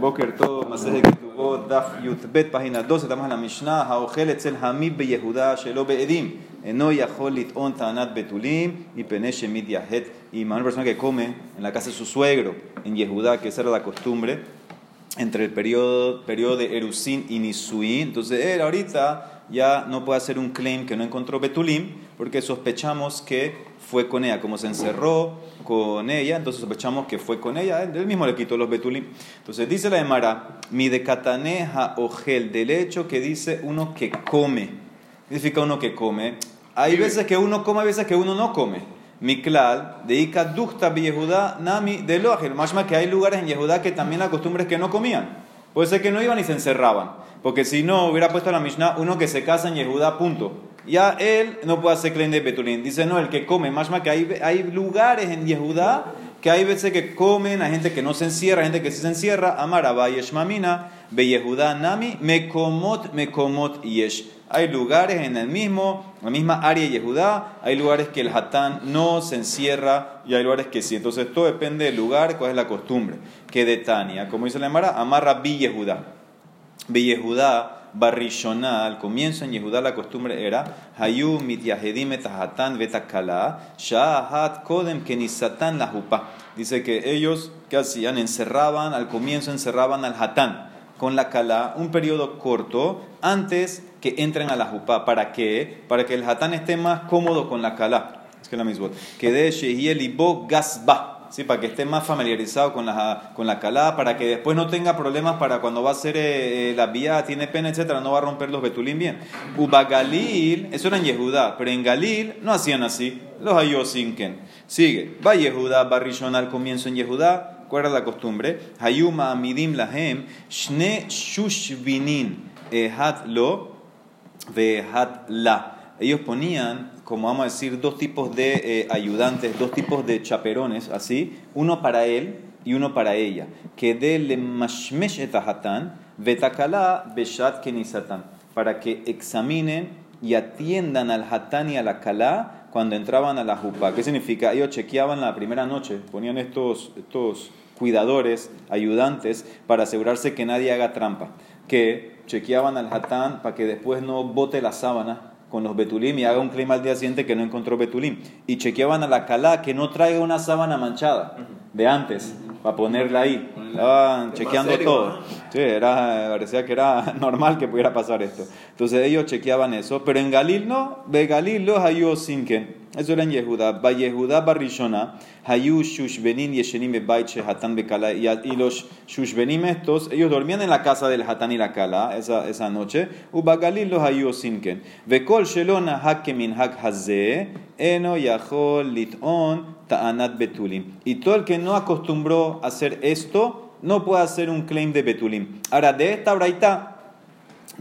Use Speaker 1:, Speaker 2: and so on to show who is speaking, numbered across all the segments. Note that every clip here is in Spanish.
Speaker 1: Boker todo, Maseje Ketubot, Daf Yutbet, página 12, estamos en la Mishnah, Haochel Etzel Hamid Be Yehuda, Shelo Be'edim, Eno Yahol Lit'on Tanat Betulim, y Penesh Shemit Yahet, y una persona que come en la casa de su suegro, en Yehuda, que esa era la costumbre, entre el periodo, periodo de Erusin y Nisuin, entonces él ahorita ya no puede hacer un claim que no encontró Betulim, porque sospechamos que fue con ella, como se encerró con ella, entonces sospechamos que fue con ella, él mismo le quitó los betulim. Entonces dice la Emara, mi de cataneja gel, del hecho que dice uno que come. ¿Qué significa uno que come? Hay veces que uno come, hay veces que uno no come. Miklal, de Ika Dukta Yehudá, Nami de Loagel. Más que hay lugares en Yehudá que también la costumbre es que no comían. Puede ser que no iban y se encerraban. Porque si no, hubiera puesto la Mishnah uno que se casa en Yehudá, punto ya él no puede hacer claim de Betulín. Dice, no, el que come, más que hay, hay lugares en Yehudá que hay veces que comen, hay gente que no se encierra, hay gente que sí se encierra. Amara Yeshmamina, Be Yehudá Nami, Mekomot, Mekomot Yesh. Hay lugares en el mismo, la misma área de Yehudá, hay lugares que el hatán no se encierra y hay lugares que sí. Entonces todo depende del lugar, cuál es la costumbre. Que de Tania, como dice la Amara, amarra Bi Yehudá. Bi Yehudá Barrishonah, al comienzo en Yehudá la costumbre era Hayu mityahedim etahatan betakala, shahat kodem kenisatan la jupa. Dice que ellos, ¿qué hacían? Encerraban, al comienzo encerraban al hatán con la kala un periodo corto antes que entren a la jupa. ¿Para qué? Para que el hatán esté más cómodo con la kala. Es que la misma. Que de Shehielibo gasba ¿sí? para que esté más familiarizado con la, con la calada, para que después no tenga problemas para cuando va a hacer eh, eh, la vía, tiene pena, etcétera, no va a romper los betulín bien. Uba Galil, eso era en Yehudá, pero en Galil no hacían así, los ayosinken. Sigue, va Yehudá, Barrishon al comienzo en Yehudá, ¿cuál era la costumbre? Hayuma amidim lahem, shne shushvinin, ehat lo, vehat la. Ellos ponían como vamos a decir, dos tipos de eh, ayudantes, dos tipos de chaperones, así, uno para él y uno para ella. Que de le mashmesh vetakala beshat kenisatan, para que examinen y atiendan al hatán y a la kalá cuando entraban a la jupa. ¿Qué significa? Ellos chequeaban la primera noche, ponían estos, estos cuidadores, ayudantes, para asegurarse que nadie haga trampa. Que chequeaban al hatán para que después no bote la sábana con los betulim y haga un clima al día siguiente que no encontró betulim. Y chequeaban a la calá que no traiga una sábana manchada de antes para ponerla ahí. Estaban chequeando todo. Sí, era, parecía que era normal que pudiera pasar esto. Entonces ellos chequeaban eso, pero en Galil no, de Galil los hayó sinken. Eso era en Yehuda. Ba Yehuda barrishona, hayu shushbenin yeshenim bebait hatan bekala. Y los shushbenim estos, ellos dormían en la casa del hatan y la kala esa, esa noche. Uba Galil los hayó sinken. Vekol shelona hakemin hak haze, eno yachol lit'on ta'anat betulim. Y todo el que no acostumbró a hacer esto, no puede hacer un claim de betulim. Ahora, de esta braita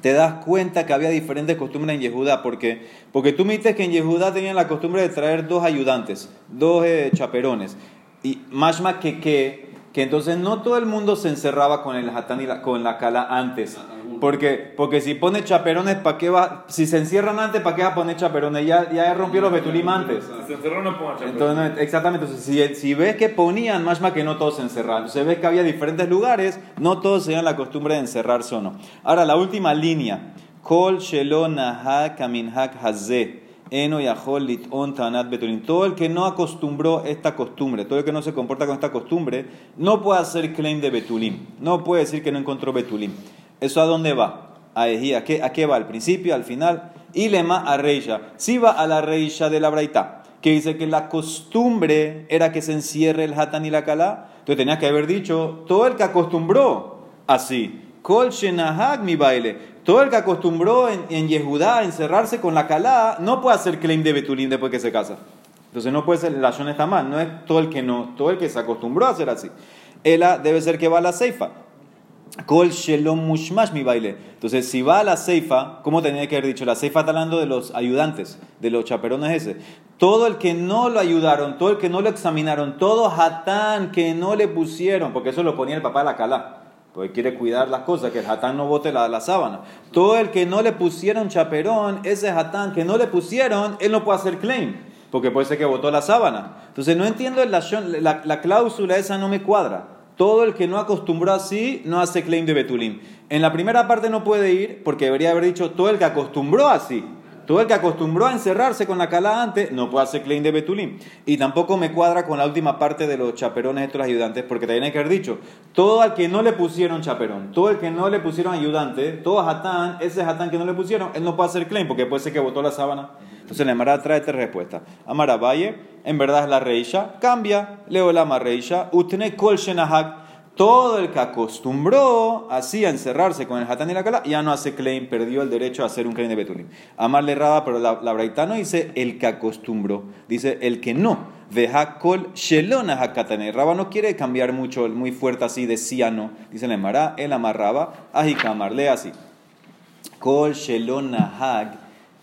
Speaker 1: te das cuenta que había diferentes costumbres en Yehudá. porque Porque tú me que en Yehudá tenían la costumbre de traer dos ayudantes, dos eh, chaperones. Y más que, que, que entonces no todo el mundo se encerraba con el hatán y la, con la cala antes. Porque, porque si pone chaperones, ¿para qué va? Si se encierran antes, ¿para qué va a poner chaperones? Ya, ya rompió los betulim antes.
Speaker 2: Se encerraron no pongan
Speaker 1: Entonces, exactamente. Entonces, si, ves que ponían, más que no todos se encerraban. Entonces ves que había diferentes lugares, no todos tenían la costumbre de encerrarse o no. Ahora, la última línea. Kol Eno tanat betulin. Todo el que no acostumbró esta costumbre, todo el que no se comporta con esta costumbre, no puede hacer claim de betulim. No puede decir que no encontró betulim. ¿Eso a dónde va? A Ejí. ¿A qué, ¿A qué va? ¿Al principio? ¿Al final? Y lema a Reisha. Si va a la Reisha de la Braita, que dice que la costumbre era que se encierre el Hatán y la Kalá. Entonces tenía que haber dicho, todo el que acostumbró así. Kol mi baile. Todo el que acostumbró en, en Yehudá a encerrarse con la Kalá no puede hacer claim de Betulín después que se casa. Entonces no puede ser, la Shon está mal, no es todo el que no, todo el que se acostumbró a hacer así. Ella debe ser que va a la Seifa. Kol shelom mushmash mi baile. Entonces, si va a la ceifa, ¿cómo tenía que haber dicho? La ceifa está hablando de los ayudantes, de los chaperones ese. Todo el que no lo ayudaron, todo el que no lo examinaron, todo hatán que no le pusieron, porque eso lo ponía el papá de la calá. Porque quiere cuidar las cosas, que el hatán no bote la, la, sábana. Todo el que no le pusieron chaperón, ese hatán que no le pusieron, él no puede hacer claim, porque puede ser que botó la sábana. Entonces no entiendo la, la, la cláusula esa, no me cuadra. Todo el que no acostumbró así no hace claim de Betulim. En la primera parte no puede ir porque debería haber dicho todo el que acostumbró así. Todo el que acostumbró a encerrarse con la cala antes no puede hacer claim de Betulim. Y tampoco me cuadra con la última parte de los chaperones estos ayudantes, porque también hay que haber dicho, todo el que no le pusieron chaperón, todo el que no le pusieron ayudante, todo hatán, ese hatán que no le pusieron, él no puede hacer claim, porque puede ser que botó la sábana. Entonces la Emara trae esta respuesta. Amara Valle, en verdad es la reisha, cambia, leo la reisha, utne kol shenahak, todo el que acostumbró así a encerrarse con el hatán y la cala, ya no hace claim, perdió el derecho a hacer un claim de Betulim. Amarle Raba, pero la, la no dice el que acostumbró, dice el que no. Veja kol shelona hakatane. Raba no quiere cambiar mucho, muy fuerte así de no. Dice la Emara, el amarraba, ajikamar, lee así. Kol shelona hag,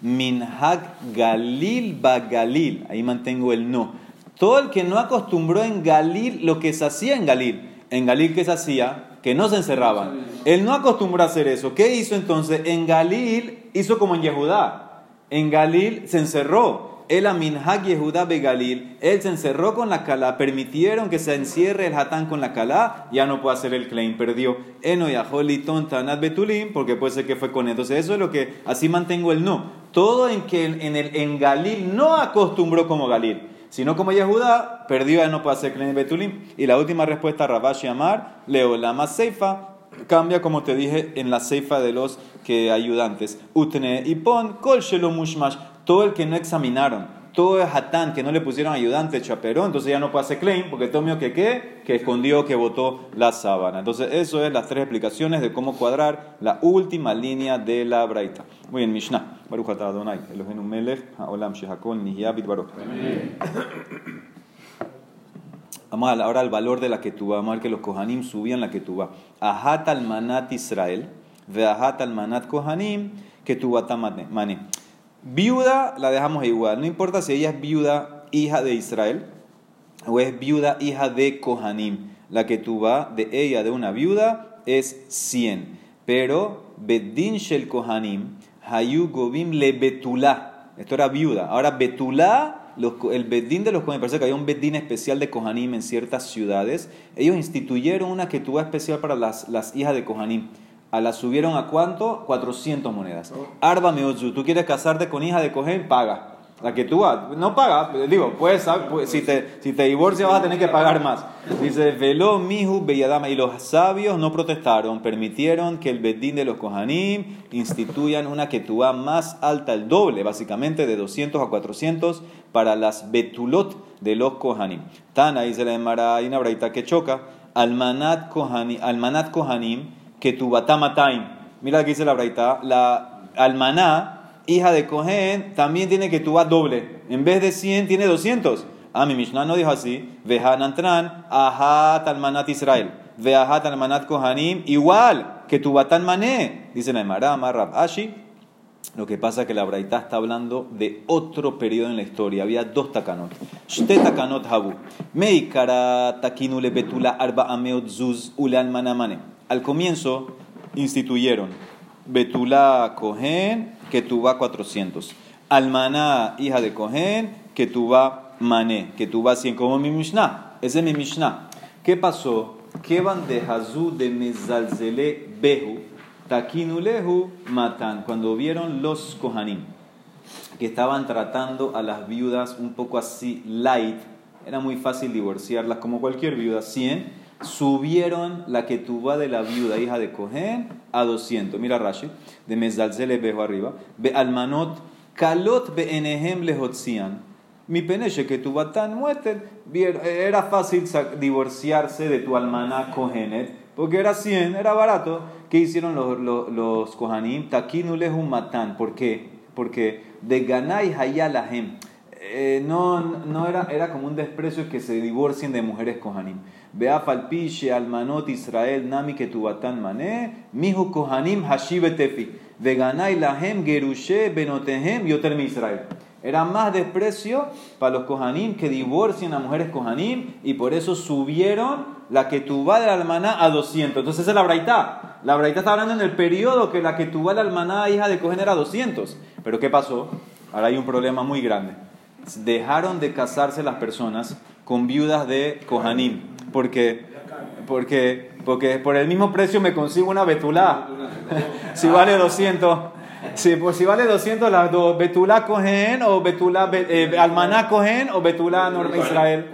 Speaker 1: min hag galil ba galil. Ahí mantengo el no. Todo el que no acostumbró en Galil lo que se hacía en Galil en Galil, ¿qué se hacía? Que no se encerraban. Él no acostumbró a hacer eso. ¿Qué hizo entonces? En Galil hizo como en Yehudá. En Galil se encerró. El Aminhag Yehudá Galil. Él se encerró con la Calá. Permitieron que se encierre el Hatán con la Calá. Ya no puede hacer el claim. Perdió. Eno Yaholiton Tanat Betulim. Porque puede ser que fue con él. Entonces, eso es lo que. Así mantengo el no. Todo en que en, el, en Galil no acostumbró como Galil. Si no como Yehuda, perdió, ya no puede hacer Klen Betulim. Y la última respuesta, Rabashi Amar, leo la más seifa, cambia como te dije en la seifa de los que ayudantes. Utne y pon mushmash, todo el que no examinaron todo es hatán, que no le pusieron ayudante, chaperón, entonces ya no puede hacer claim, porque todo mío que qué, que escondió, que botó la sábana. Entonces, eso es las tres explicaciones de cómo cuadrar la última línea de la braita. Muy bien, Mishnah. Baruch atah Adonai, Elohenu melech, haolam nihyabit baruch. Vamos ahora al valor de la ketubá. Vamos a que los kohanim subían la ketubá. Ahat al manat Israel, ve ahat al manat kohanim, ketubá tamane. Viuda la dejamos igual, no importa si ella es viuda hija de Israel o es viuda hija de Kohanim. La que tú va de ella, de una viuda, es 100. Pero Bedin Shel Kohanim, Hayu Gobim Le Betulá. Esto era viuda. Ahora Betulá, el Bedín de los Kohanim, parece que había un Bedín especial de Kohanim en ciertas ciudades. Ellos instituyeron una que tuvo especial para las, las hijas de Kohanim la subieron a cuánto? 400 monedas. Arba Meozu, tú quieres casarte con hija de Cohen, paga. La que tú no paga, digo, puedes, si, te, si te divorcias vas a tener que pagar más. Dice, veló mihu beyadama. Y los sabios no protestaron, permitieron que el bedín de los Kohanim instituyan una ketúa más alta, el doble, básicamente, de 200 a 400 para las betulot de los Kohanim. Tan ahí se le llamará, hay una braita que choca, almanat Kohanim, almanat Kohanim que tu batamataim. Mira que dice la braita, la almaná, hija de Cohen, también tiene que tu doble. En vez de 100 tiene 200. Ah, mi Mishnah no dijo así. Vehanantran, ahat almanat Israel. Veahat almanat Kohanim, igual que tu batán mané. Dice la Marrab Ashi. Lo que pasa es que la Braita está hablando de otro periodo en la historia. Había dos takanot. Shte takanot habu. Meikara takinu le betula arba ameot zuz ule almanamane al comienzo instituyeron Betulá Cohen, que tuva 400. Almaná, hija de Cohen, que tuva Mané, que tuva 100, como mi Mishnah. Ese es mi Mishnah. ¿Qué pasó? Que van de Hazú de Mezalzele Behu, Takinulehu Matan, cuando vieron los Kohanim, que estaban tratando a las viudas un poco así light, era muy fácil divorciarlas como cualquier viuda, 100 subieron la que tuvo de la viuda, hija de Cohen, a 200. Mira Rashi, de Mezalzele Bejo arriba. Be almanot kalot be enehem lehotzian. Mi peneche que tu tan mueten. Era fácil divorciarse de tu almaná Kohenet, porque era 100, era barato. ¿Qué hicieron los, los, los Kohanim? Takinu lehum matan. ¿Por qué? Porque de ganai hayalahem. Eh, no, no era, era como un desprecio que se divorcien de mujeres Kohanim. Vea falpiche almanot Israel nami ketubatan mané, mihu kohanim hashibetefi, veganai lahem gerushe benotehem yotermi Israel. Era más desprecio para los kohanim que divorcien a mujeres kohanim y por eso subieron la ketubá del almaná a 200. Entonces esa es la braita. La braita está hablando en el periodo que la ketubá del almaná hija de Cohen era 200. Pero ¿qué pasó? Ahora hay un problema muy grande. Dejaron de casarse las personas con viudas de kohanim Porque, porque, porque por el mismo precio me consigo una betulá. si vale 200. Sí, pues si vale 200 las dos, Betulá Cohen o Betulá eh, Almaná Cohen o Betulá Norma Israel.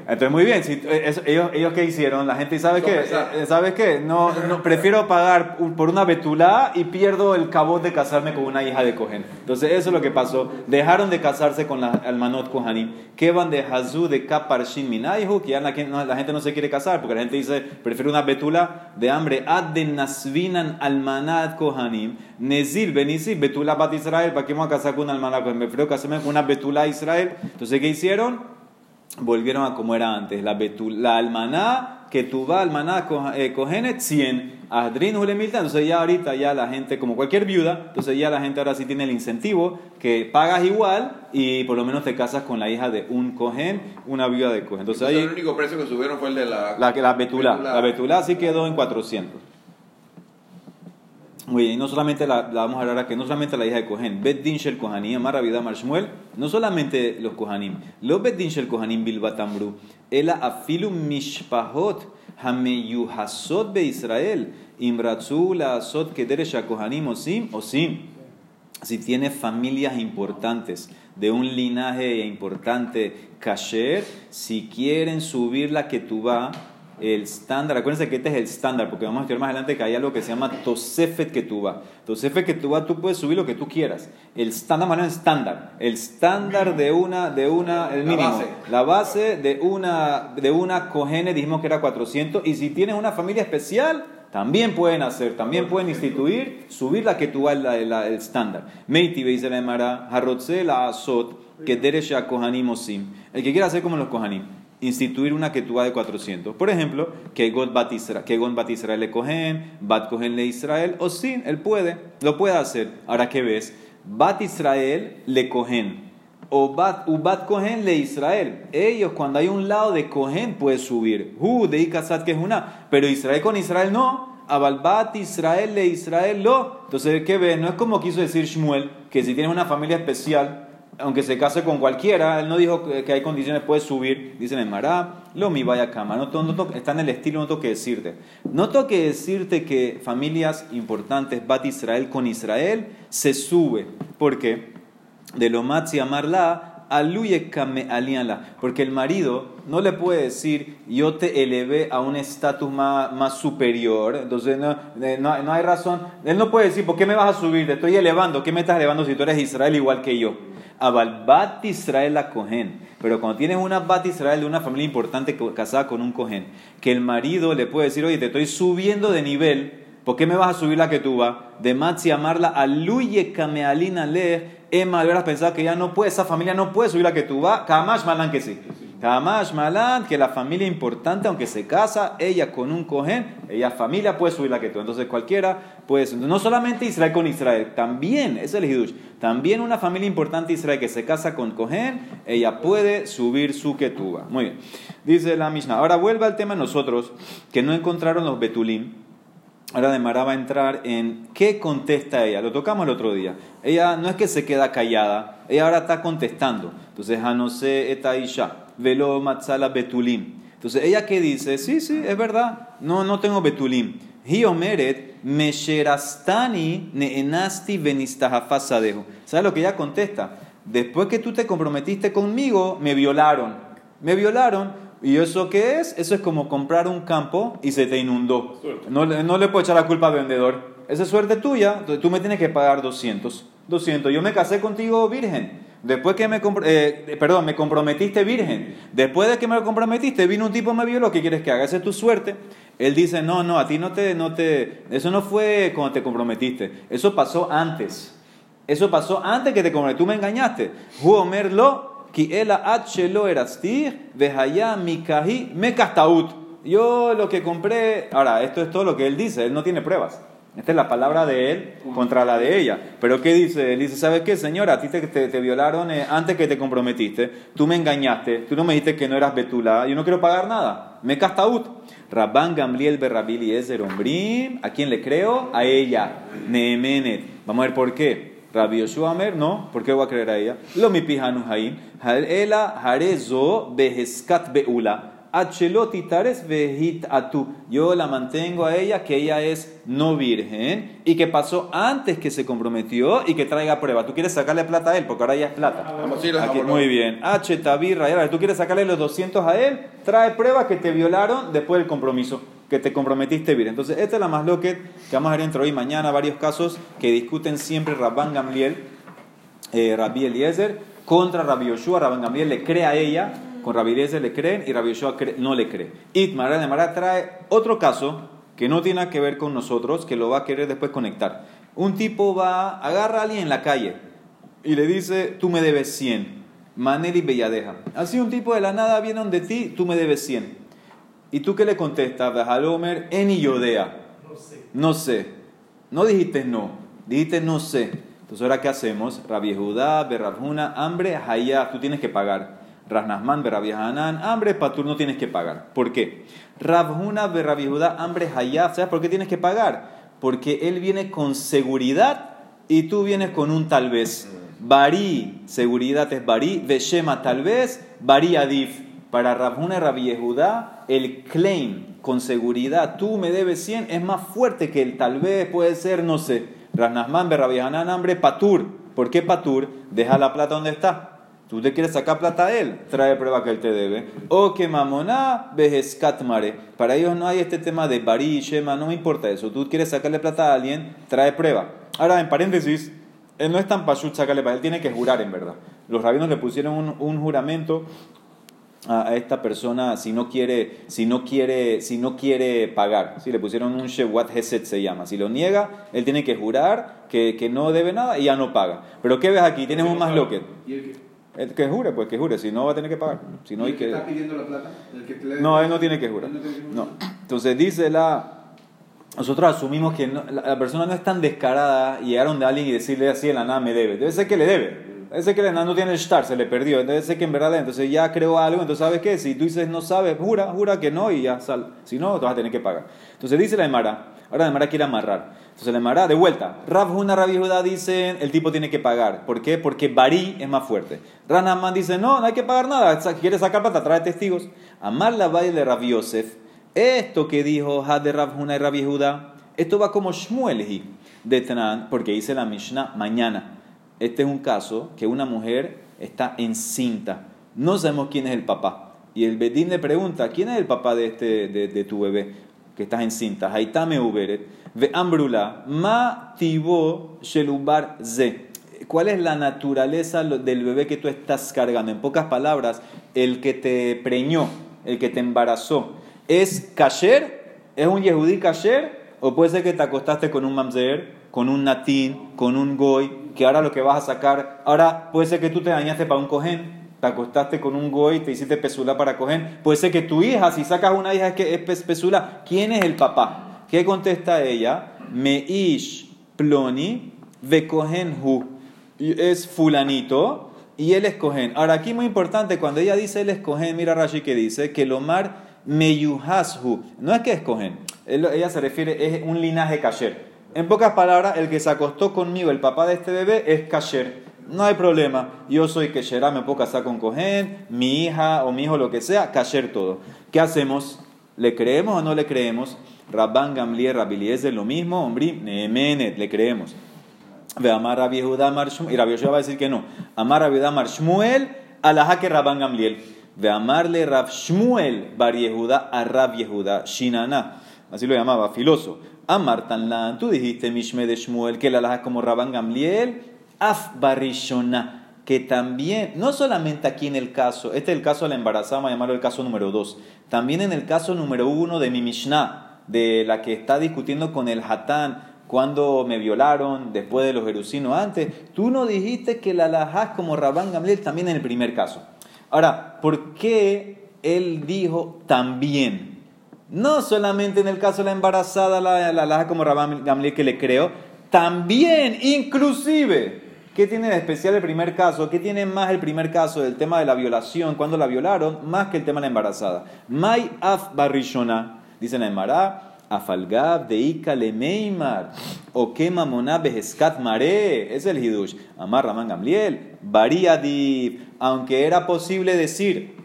Speaker 1: Entonces muy bien, si, eh, ellos, ellos qué hicieron, la gente sabe qué, eh, ¿sabes qué? No, no, prefiero pagar por una Betulá y pierdo el cabot de casarme con una hija de Cohen. Entonces eso es lo que pasó, dejaron de casarse con la Almanot Kohanim, que van de Hazú de Kaparshin Minaihu, que ya la, la, gente no se quiere casar, porque la gente dice, prefiero una Betulá de hambre, Ad de Nasvinan Almanat Kohanim, Nezil, Benizil, Betula Bat Israel, ¿para qué vamos a casar con una almana? Pues me con una Betula Israel. Entonces, ¿qué hicieron? Volvieron a como era antes. La, betula, la almaná, que tuva almaná, cogenet 100. Adrin Julemilta. Entonces, ya ahorita, ya la gente, como cualquier viuda, entonces ya la gente ahora sí tiene el incentivo que pagas igual y por lo menos te casas con la hija de un cohen, una viuda de cohen. Entonces, ahí,
Speaker 2: el único precio que subieron fue el de la.
Speaker 1: La, la betula. La betula sí quedó en 400. Muy bien, y no solamente la, vamos a hablar aquí, no solamente la hija de Kohen, Bet Din Shel Kohanim, Amar Vida Marshmuel, no solamente los Kohanim, los Bet Din Shel Kohanim Bilbatamru, Ela Afilu Mishpahot Hameyuhasot Be Israel, Imratzu La Asot Kederesh Kohanim Osim, Osim. Si tiene familias importantes, de un linaje importante, Kasher, si quieren subir la que tú el estándar, acuérdense que este es el estándar, porque vamos a estudiar más adelante que hay algo que se llama Tosefet Ketuba. Tosefet Ketuba, tú puedes subir lo que tú quieras. El estándar, es estándar. El estándar de una, de una, el mínimo. La base, de una, de una cogene, dijimos que era 400. Y si tienes una familia especial, también pueden hacer, también pueden instituir, subir la que tú el, el estándar. Meiti la Emara, Harrotze la Azot, que Deresha Kohanim Osim. El que quiera hacer como los Kohanim instituir una ketubá de 400. Por ejemplo, que Gon Bat Israel le cogen, Bat cogen le Israel, o sin, él puede, lo puede hacer. Ahora, ¿qué ves? Bat Israel le cogen, o Bat, Bat cogen le Israel. Ellos, cuando hay un lado de cogen, puede subir. Hu de Ikasat que es una, pero Israel con Israel no. Abalbat Israel le Israel lo. Entonces, ¿qué ves? No es como quiso decir Shmuel, que si tienes una familia especial, aunque se case con cualquiera, él no dijo que hay condiciones, puede subir, dice en lo mi vaya cama, no, no, está en el estilo, no tengo que decirte. No tengo que decirte que familias importantes, Bat Israel con Israel, se sube. ¿Por qué? De lo matzi amarla. Porque el marido no le puede decir, yo te elevé a un estatus más, más, superior. Entonces no, no, no hay razón. Él no puede decir, ¿por qué me vas a subir? Te estoy elevando. ¿Qué me estás elevando si tú eres Israel igual que yo? Abalbat Israel la cohen. Pero cuando tienes una Bat Israel de una familia importante casada con un cohen, que el marido le puede decir, oye, te estoy subiendo de nivel, ¿por qué me vas a subir la que tú vas? De Matzi amarla, aluye kamealina le, Emma, hubieras pensado que ya no puede, esa familia no puede subir la que tú vas, Kamash Malan que sí. Kamash Malan, que la familia importante, aunque se casa, ella con un cohen, ella familia puede subir la que tú. Entonces cualquiera puede No solamente Israel con Israel, también, es el Hidush, también una familia importante Israel que se casa con cohen, ella puede subir su ketuba. Muy bien. Dice la Mishnah. Ahora vuelve al tema nosotros, que no encontraron los betulim. Ahora de Mara va a entrar en qué contesta ella. Lo tocamos el otro día. Ella no es que se queda callada, ella ahora está contestando. Entonces, Hanose eta isha velo matzala betulim. Entonces, ¿ella qué dice? Sí, sí, es verdad. No, no tengo betulim. Hi omeret mesherastani neenasti venistahafasadejo. ¿Sabes lo que ella contesta? Después que tú te comprometiste conmigo, me violaron. Me violaron. ¿Y eso qué es? Eso es como comprar un campo y se te inundó. No, no le puedo echar la culpa al vendedor. Esa es suerte tuya. Tú me tienes que pagar 200. 200. Yo me casé contigo virgen. Después que me, eh, perdón, me comprometiste virgen. Después de que me comprometiste, vino un tipo, me vio lo que quieres que haga. Esa es tu suerte. Él dice, no, no, a ti no te, no te, eso no fue cuando te comprometiste. Eso pasó antes. Eso pasó antes que te comprometiste. Tú me engañaste. Huomerlo, ki Yo lo que compré, ahora, esto es todo lo que él dice, él no tiene pruebas. Esta es la palabra de él contra la de ella. Pero ¿qué dice? Él dice, ¿sabes qué, señora? A ti te, te, violaron eh, antes que te comprometiste. Tú me engañaste. Tú no me dijiste que no eras betula. Yo no quiero pagar nada. Me castaut. Rabban Gamliel Berrabili Ombrim. ¿A quién le creo? A ella. Neemenet. Vamos a ver por qué. Rabbi Yoshua Amer, no. ¿Por qué voy a creer a ella? Lo mi pijanu haim. Ela harezo beheskat beula. Acheloti tares vehit atu. Yo la mantengo a ella que ella es no virgen y que pasó antes que se comprometió y que traiga prueba. Tú quieres sacarle plata a él porque ahora ya es plata.
Speaker 2: Vamos a ir a
Speaker 1: Aquí- muy bien. H tabirra. Tú quieres sacarle los 200 a él. Trae prueba que te violaron después del compromiso. Que te comprometiste bien. Entonces, esta es la más loca que vamos a ver entre hoy y mañana. Varios casos que discuten siempre Rabban Gamliel eh, Rabbi Eliezer contra Rabbi Yoshua. Rabban Gamliel le cree a ella, con Rabbi Eliezer le creen y Rabbi Yoshua cre- no le cree. Itmar de Mara trae otro caso que no tiene que ver con nosotros, que lo va a querer después conectar. Un tipo va, agarra a alguien en la calle y le dice, tú me debes 100. Maneli Belladeja. Así un tipo de la nada viene donde ti, tú me debes 100. ¿Y tú qué le contestas? Halomer, Eni Yodea. No sé. No dijiste no. Dijiste no sé. Entonces, ¿ahora qué hacemos? Rabbi Judá, Berrabjuna, hambre, Hayá, tú tienes que pagar. Rasnasman, Berrabi Hanan, hambre, Patur, no tienes que pagar. ¿Por qué? Rabjuna, Berrabi Judá, hambre, Hayá, ¿sabes por qué tienes que pagar? Porque él viene con seguridad y tú vienes con un tal vez. Barí, seguridad es Barí, Veshema tal vez, Barí Adif. Para Rabjuna y Rabbi Yehudá, el claim con seguridad, tú me debes 100, es más fuerte que el tal vez, puede ser, no sé. Rasnasman, Rabbi hambre, Patur. ¿Por qué Patur? Deja la plata donde está. Tú te quieres sacar plata a él, trae prueba que él te debe. O que mamoná, mare. Para ellos no hay este tema de barí, shema, no me importa eso. Tú quieres sacarle plata a alguien, trae prueba. Ahora, en paréntesis, él no es tan pashut sacarle plata, él tiene que jurar en verdad. Los rabinos le pusieron un, un juramento a, esta persona si no quiere, si no quiere, si no quiere pagar. Si le pusieron un shewat heset se llama. Si lo niega, él tiene que jurar que, que no debe nada y ya no paga. Pero ¿qué ves aquí? Tienes un más loquet.
Speaker 3: ¿Y el que,
Speaker 1: El jure, pues que jure, si no va a tener que pagar. Si no,
Speaker 3: y
Speaker 1: hay
Speaker 3: el que
Speaker 1: que...
Speaker 3: está pidiendo la plata? El que le-
Speaker 1: No, él no tiene que jurar.
Speaker 3: No tiene que jurar.
Speaker 1: No. Entonces dice la... Nosotros asumimos que no- la, la persona no es tan descarada y llegaron de alguien y decirle así en la nada me debe. Debe ser que le debe. Ser que la nada no tiene el star, se le perdió. Debe ser que en verdad Entonces ya creó algo. Entonces, ¿sabes qué? Si tú dices no sabes, jura, jura que no y ya sal. Si no, te vas a tener que pagar. Entonces dice la Emara. Ahora la Emara quiere amarrar. Entonces la Emara, de vuelta. Rav Huna, Rabbi Judá dicen el tipo tiene que pagar. ¿Por qué? Porque Barí es más fuerte. Ranaman dice no, no hay que pagar nada. Quiere sacar plata, trae testigos. Amar la baile de Rabbi Yosef. Esto que dijo Had de Rav Huna y Rabbi Judá, esto va como Shmuel de Tanan, porque dice la Mishnah mañana. Este es un caso que una mujer está encinta. No sabemos quién es el papá. Y el Bedín le pregunta, ¿quién es el papá de, este, de, tu bebé que estás encinta? Haitame Uberet. Ve Ambrula. Ma tibo shelubar ze. ¿Cuál es la naturaleza del bebé que tú estás cargando? En pocas palabras, el que te preñó, el que te embarazó, ¿es kasher? ¿Es un yehudí kasher? ¿O puede ser que te acostaste con un mamzer, con un natín, con un goy, que ahora lo que vas a sacar, ahora puede ser que tú te dañaste para un cojén, te acostaste con un goy, te hiciste pesula para cojén, puede ser que tu hija, si sacas una hija que es pes- pesula, ¿quién es el papá? ¿Qué contesta ella? Meish ploni ve hu. Es fulanito y él es cohen. Ahora aquí muy importante, cuando ella dice él es mira Rashi que dice que lomar meyuhashu. No es que es él- ella se refiere, es un linaje kasher. En pocas palabras, el que se acostó conmigo, el papá de este bebé, es kasher. No hay problema. Yo soy kesherá, me puedo casar con cohen, mi hija o mi hijo, lo que sea, kasher todo. ¿Qué hacemos? ¿Le creemos o no le creemos? Rabban Gamliel, Rabbi Eliezer, lo mismo, hombre, Neemenet, le creemos. Ve Amar Rabbi Judá y Rabbi va a decir que no. Amar Rabbi Judá Mar Shmuel, alajá que Rabban Gamliel. Ve amarle Rab Shmuel Bar Yehuda a Rab Yehuda Shinana. Así lo llamaba, filoso. Amar Tanlan, tú dijiste Mishme de Shmuel, que la es como Rabban Gamliel, Af Barishona. Que también, no solamente aquí en el caso, este es el caso de la embarazada, vamos a llamarlo el caso número dos. También en el caso número uno de mi Mishnah, de la que está discutiendo con el Hatán, cuando me violaron, después de los jerusinos antes, tú no dijiste que la alajás como Rabán Gamliel también en el primer caso. Ahora, ¿por qué él dijo también? No solamente en el caso de la embarazada, la, la como Rabán Gamliel que le creo, también, inclusive, ¿qué tiene de especial el primer caso? ¿Qué tiene más el primer caso del tema de la violación, cuando la violaron, más que el tema de la embarazada? Mai af barishona, dice Emara, afalgab deika lemeimar, o que mamoná beheskat mare, es el hidush. Amar Raman Gamliel, variadib, aunque era posible decir,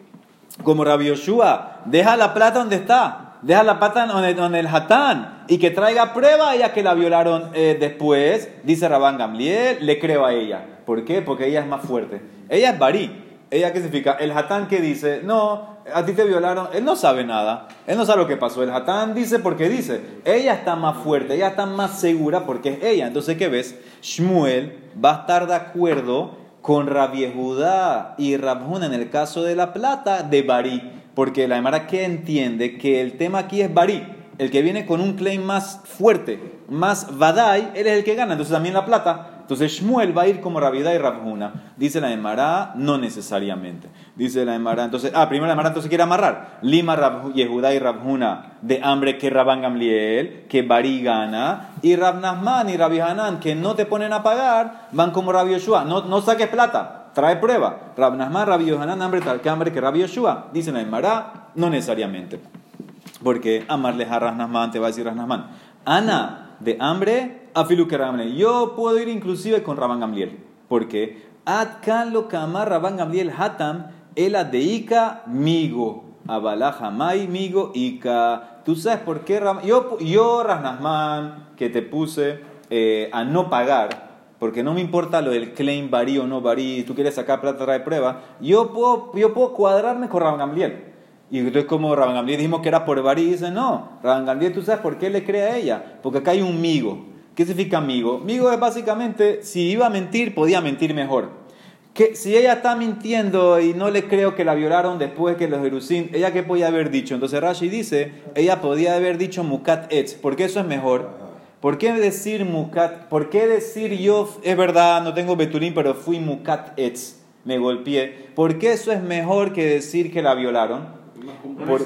Speaker 1: como Rabbi Yoshua, deja la plata donde está, deja la donde, donde el hatán y que traiga prueba a ella que la violaron eh, después, dice Rabán Gamliel, le creo a ella. ¿Por qué? Porque ella es más fuerte. Ella es barí. ¿Ella qué significa? El hatán que dice, no, a ti te violaron, él no sabe nada, él no sabe lo que pasó. El hatán dice porque dice, ella está más fuerte, ella está más segura porque es ella. Entonces, ¿qué ves? Shmuel va a estar de acuerdo con Rabbi Judá y Rabjuna en el caso de la plata de Barí, porque la Emara que entiende que el tema aquí es Barí, el que viene con un claim más fuerte, más Vadai, él es el que gana, entonces también la plata. Entonces Shmuel va a ir como Rabidá y Rabjuna. Dice la Emara, no necesariamente. Dice la Emara, entonces, ah, primero la Emara entonces quiere amarrar. Lima Rab, Yehudá y Rabjuna de hambre que Rabban Gamliel, que Barí gana, y Rab Nahman y Rabbi Hanan, que no te ponen a pagar, van como Rabbi. No, no saques plata, trae prueba. Rab Nahman, Rabbi Yohanan, hambre que hambre que Rabbi Yoshua. Dice la Emara, no necesariamente. Porque amarles a Rab Nahman, te va a decir Rab Nahman. Ana, de hambre, afilu que Rabban Yo puedo ir inclusive con Rabban Gamliel. Porque Atkan lo kamar Rabban Gamliel hatam, el adeika migo. Abalaja mai migo ika. ¿Tú sabes por qué Rabban? Yo, yo Rasnasman, que te puse eh, a no pagar, porque no me importa lo del claim varí o no varí, tú quieres sacar plata de prueba, yo puedo, yo puedo cuadrarme con Rabban Gamliel. Y entonces como Rabban Gamliel dijimos que era por varí, dice, no, Rabban ¿tú sabes por qué le cree a ella? Porque acá hay un migo. ¿Qué significa amigo? Amigo es básicamente, si iba a mentir, podía mentir mejor. Que si ella está mintiendo y no le creo que la violaron después que los Jerusín, ¿ella qué podía haber dicho? Entonces Rashi dice, ella podía haber dicho Mukat Etz, porque eso es mejor. ¿Por qué decir Mukat? ¿Por qué decir yo, es verdad, no tengo Betulín, pero fui Mukat Etz, me golpeé? ¿Por qué eso es mejor que decir que la violaron? Por-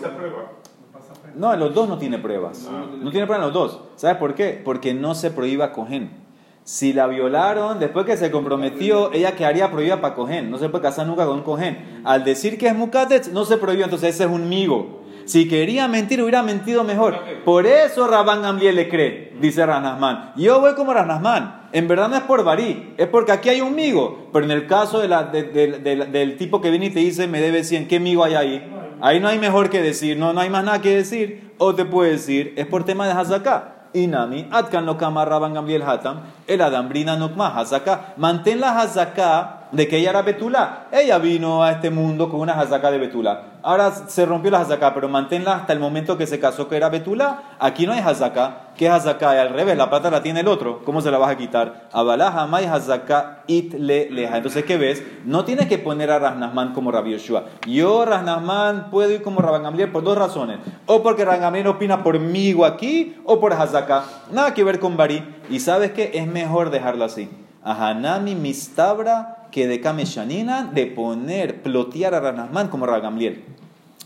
Speaker 1: No, en los dos no tiene pruebas. No tiene pruebas en los dos. ¿Sabes por qué? Porque no se prohíba cogen. Si la violaron, después que se comprometió, ella quedaría prohibida para cogen. No se puede casar nunca con cogen. Al decir que es mukatetz, no se prohibió, entonces ese es un migo. Si quería mentir, hubiera mentido mejor. Por eso Rabban Gamliel le cree, dice Ranasman. Yo voy como Ranasman. En verdad no es por varí, es porque aquí hay un migo. Pero en el caso de la- de- de- de- del tipo que viene y te dice, me debe 100, ¿qué migo hay ahí? Ahí no hay mejor que decir, no, no hay más nada que decir. O te puede decir, es por tema de Hazaká. Inami, Atkan lo Rabban Gamliel Hatam, el Adambrina Nokma, Hazaká. Mantén la Hazaká de que ella era Betulá. Ella vino a este mundo con una Hazaká de Betulá. Ahora se rompió la Hazaká, pero manténla hasta el momento que se casó que era Betulá. Aquí no hay Hazaká. ¿Qué Hazaká? Y al revés, la plata la tiene el otro. ¿Cómo se la vas a quitar? Abalá Hamay Hazaká it le leja. Entonces, ¿qué ves? No tienes que poner a Rasnasman como Rabbi Yoshua. Yo, Rasnasman, puedo ir como Rabban Gamliel por dos razones. O porque Rabban opina por mí aquí, o por Hazaká. Nada que ver con Bari. Y sabes qué? Es mejor dejarlo así. Ahanami mistabra que de Kameshanina de poner, plotear a Rasnasman como Rabban Gamliel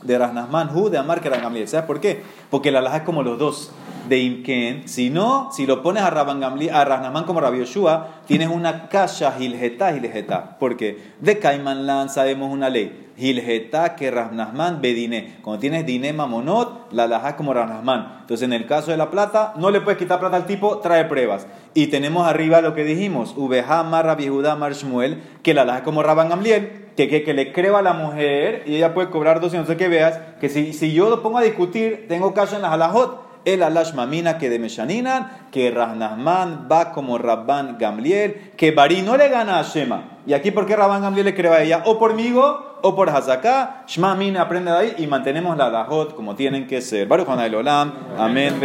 Speaker 1: de Rasnasman Hu de Amar que Rabban Gamliel. ¿Sabes por qué? Porque la alhaja es como los dos de Imken. Si no, si lo pones a Rabban Gamliel, a Rasnasman como Rabbi Yoshua, tienes una kasha Hilgeta Hilgeta. Porque de Cayman Lan sabemos una ley. Hilgeta que Rasnasman bedine. Cuando tienes dine mamonot, la alhaja es como Rasnasman. Entonces en el caso de la plata, no le puedes quitar plata al tipo, trae pruebas. Y tenemos arriba lo que dijimos, Ubeha Mar Rabbi Judá Mar Shmuel, que la alhaja es como Rabban Gamliel que, que, que le creo a la mujer y ella puede cobrar 200. Entonces que veas que si, si yo lo pongo a discutir, tengo caso en las alajot. El alash mamina que de Meshaninan, que Rahnasman va como Rabban Gamliel, que Bari no le gana a Shema. Y aquí, ¿por qué Rabban Gamliel le creo a ella? O por migo o por Hazaká. Shma Mina aprende de ahí y mantenemos la alajot como tienen que ser. Baruch Olam. Amén.